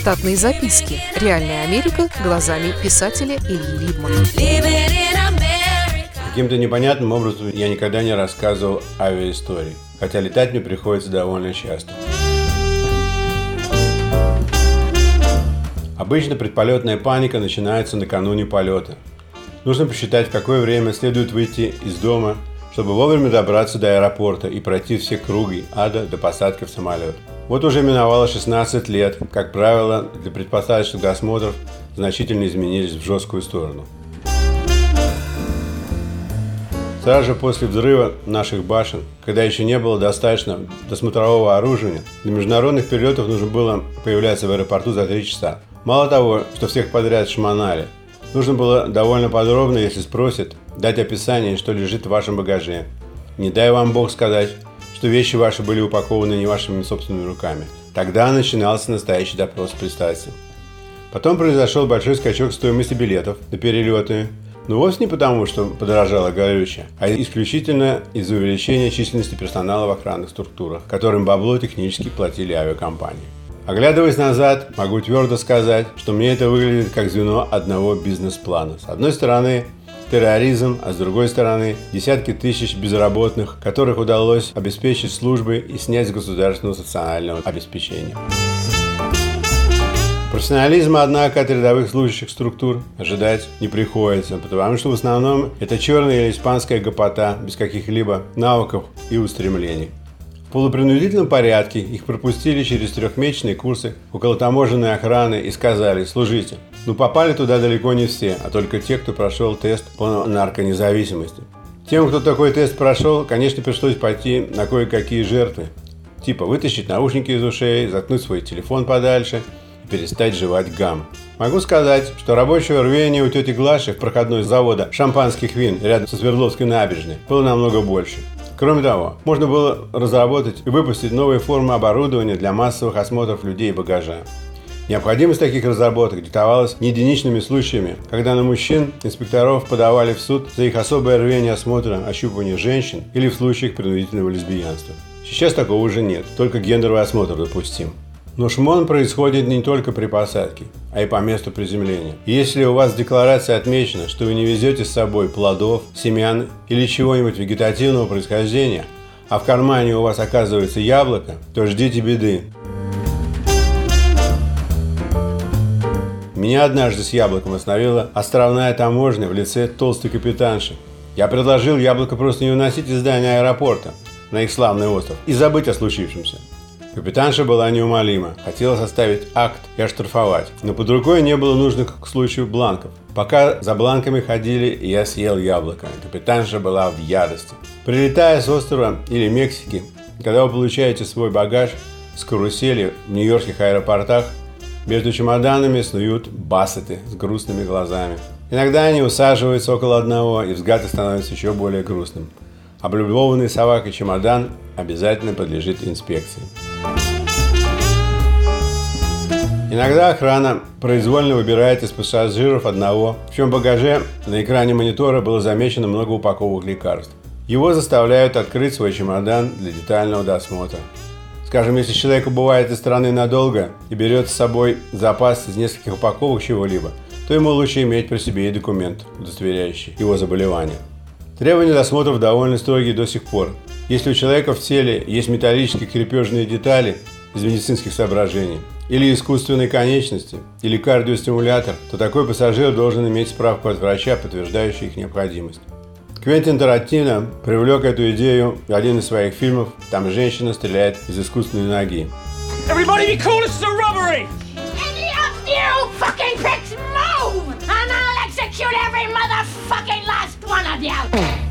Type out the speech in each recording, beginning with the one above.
Штатные записки. Реальная Америка глазами писателя Ильи Либмана. Каким-то непонятным образом я никогда не рассказывал авиаистории, хотя летать мне приходится довольно часто. Обычно предполетная паника начинается накануне полета. Нужно посчитать, в какое время следует выйти из дома, чтобы вовремя добраться до аэропорта и пройти все круги ада до посадки в самолет. Вот уже миновало 16 лет. Как правило, для предпосадочных досмотров значительно изменились в жесткую сторону. Сразу же после взрыва наших башен, когда еще не было достаточно досмотрового оружия, для международных перелетов нужно было появляться в аэропорту за 3 часа. Мало того, что всех подряд шмонали, нужно было довольно подробно, если спросят, дать описание, что лежит в вашем багаже. Не дай вам Бог сказать, что вещи ваши были упакованы не вашими собственными руками. Тогда начинался настоящий допрос представителей. Потом произошел большой скачок стоимости билетов на перелеты, но вовсе не потому, что подорожало горючее, а исключительно из-за увеличения численности персонала в охранных структурах, которым бабло технически платили авиакомпании. Оглядываясь назад, могу твердо сказать, что мне это выглядит как звено одного бизнес-плана. С одной стороны, терроризм, а с другой стороны десятки тысяч безработных, которых удалось обеспечить службы и снять с государственного социального обеспечения. Профессионализма, однако, от рядовых служащих структур ожидать не приходится, потому что в основном это черная или испанская гопота без каких-либо навыков и устремлений. Полупринудительном порядке их пропустили через трехмесячные курсы около таможенной охраны и сказали «служите». Но попали туда далеко не все, а только те, кто прошел тест по нарконезависимости. Тем, кто такой тест прошел, конечно, пришлось пойти на кое-какие жертвы. Типа вытащить наушники из ушей, заткнуть свой телефон подальше и перестать жевать гам. Могу сказать, что рабочего рвения у тети Глаши в проходной завода шампанских вин рядом со Свердловской набережной было намного больше. Кроме того, можно было разработать и выпустить новые формы оборудования для массовых осмотров людей и багажа. Необходимость таких разработок диктовалась не единичными случаями, когда на мужчин инспекторов подавали в суд за их особое рвение осмотра ощупывания женщин или в случаях принудительного лесбиянства. Сейчас такого уже нет, только гендерный осмотр допустим. Но шмон происходит не только при посадке, а и по месту приземления. если у вас в декларации отмечено, что вы не везете с собой плодов, семян или чего-нибудь вегетативного происхождения, а в кармане у вас оказывается яблоко, то ждите беды. Меня однажды с яблоком остановила островная таможня в лице толстой капитанши. Я предложил яблоко просто не уносить из здания аэропорта на их славный остров и забыть о случившемся. Капитанша была неумолима, хотела составить акт и оштрафовать, но под рукой не было нужных к случаю бланков. Пока за бланками ходили, я съел яблоко. Капитанша была в ярости. Прилетая с острова или Мексики, когда вы получаете свой багаж с карусели в нью-йоркских аэропортах, между чемоданами снуют бассеты с грустными глазами. Иногда они усаживаются около одного, и взгляд становится еще более грустным. Облюбованный собакой чемодан обязательно подлежит инспекции. Иногда охрана произвольно выбирает из пассажиров одного, в чем багаже на экране монитора было замечено много упаковок лекарств. Его заставляют открыть свой чемодан для детального досмотра. Скажем, если человек убывает из страны надолго и берет с собой запас из нескольких упаковок чего-либо, то ему лучше иметь при себе и документ, удостоверяющий его заболевание. Требования досмотров довольно строгие до сих пор. Если у человека в теле есть металлические крепежные детали из медицинских соображений, или искусственной конечности, или кардиостимулятор, то такой пассажир должен иметь справку от врача, подтверждающую их необходимость. Квентин Тарантино привлек эту идею в один из своих фильмов. Там женщина стреляет из искусственной ноги. Everybody be cool, this is a robbery! Any of you fucking pricks move! And I'll execute every motherfucking last one of you!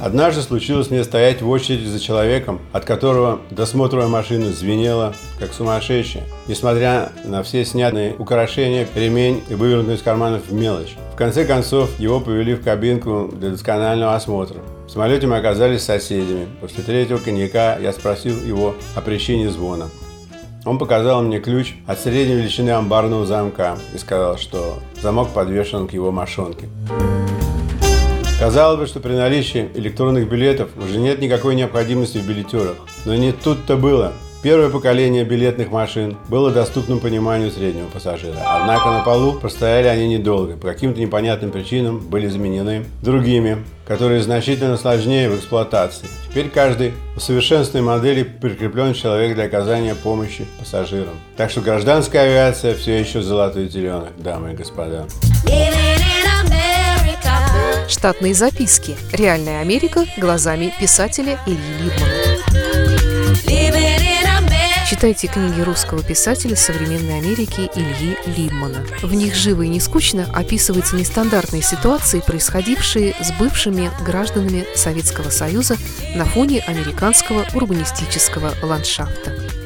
Однажды случилось мне стоять в очереди за человеком, от которого досмотровая машина звенела, как сумасшедшая, несмотря на все снятые украшения, ремень и вывернутый из карманов мелочь. В конце концов, его повели в кабинку для досконального осмотра. В самолете мы оказались соседями. После третьего коньяка я спросил его о причине звона. Он показал мне ключ от средней величины амбарного замка и сказал, что замок подвешен к его мошонке. Казалось бы, что при наличии электронных билетов уже нет никакой необходимости в билетерах. Но не тут-то было. Первое поколение билетных машин было доступным пониманию среднего пассажира. Однако на полу простояли они недолго. По каким-то непонятным причинам были заменены другими, которые значительно сложнее в эксплуатации. Теперь каждый усовершенствованной модели прикреплен человек для оказания помощи пассажирам. Так что гражданская авиация все еще золотой теленок, дамы и господа. Штатные записки. Реальная Америка глазами писателя Ильи Либмана. Читайте книги русского писателя современной Америки Ильи Либмана. В них живо и не скучно описываются нестандартные ситуации, происходившие с бывшими гражданами Советского Союза на фоне американского урбанистического ландшафта.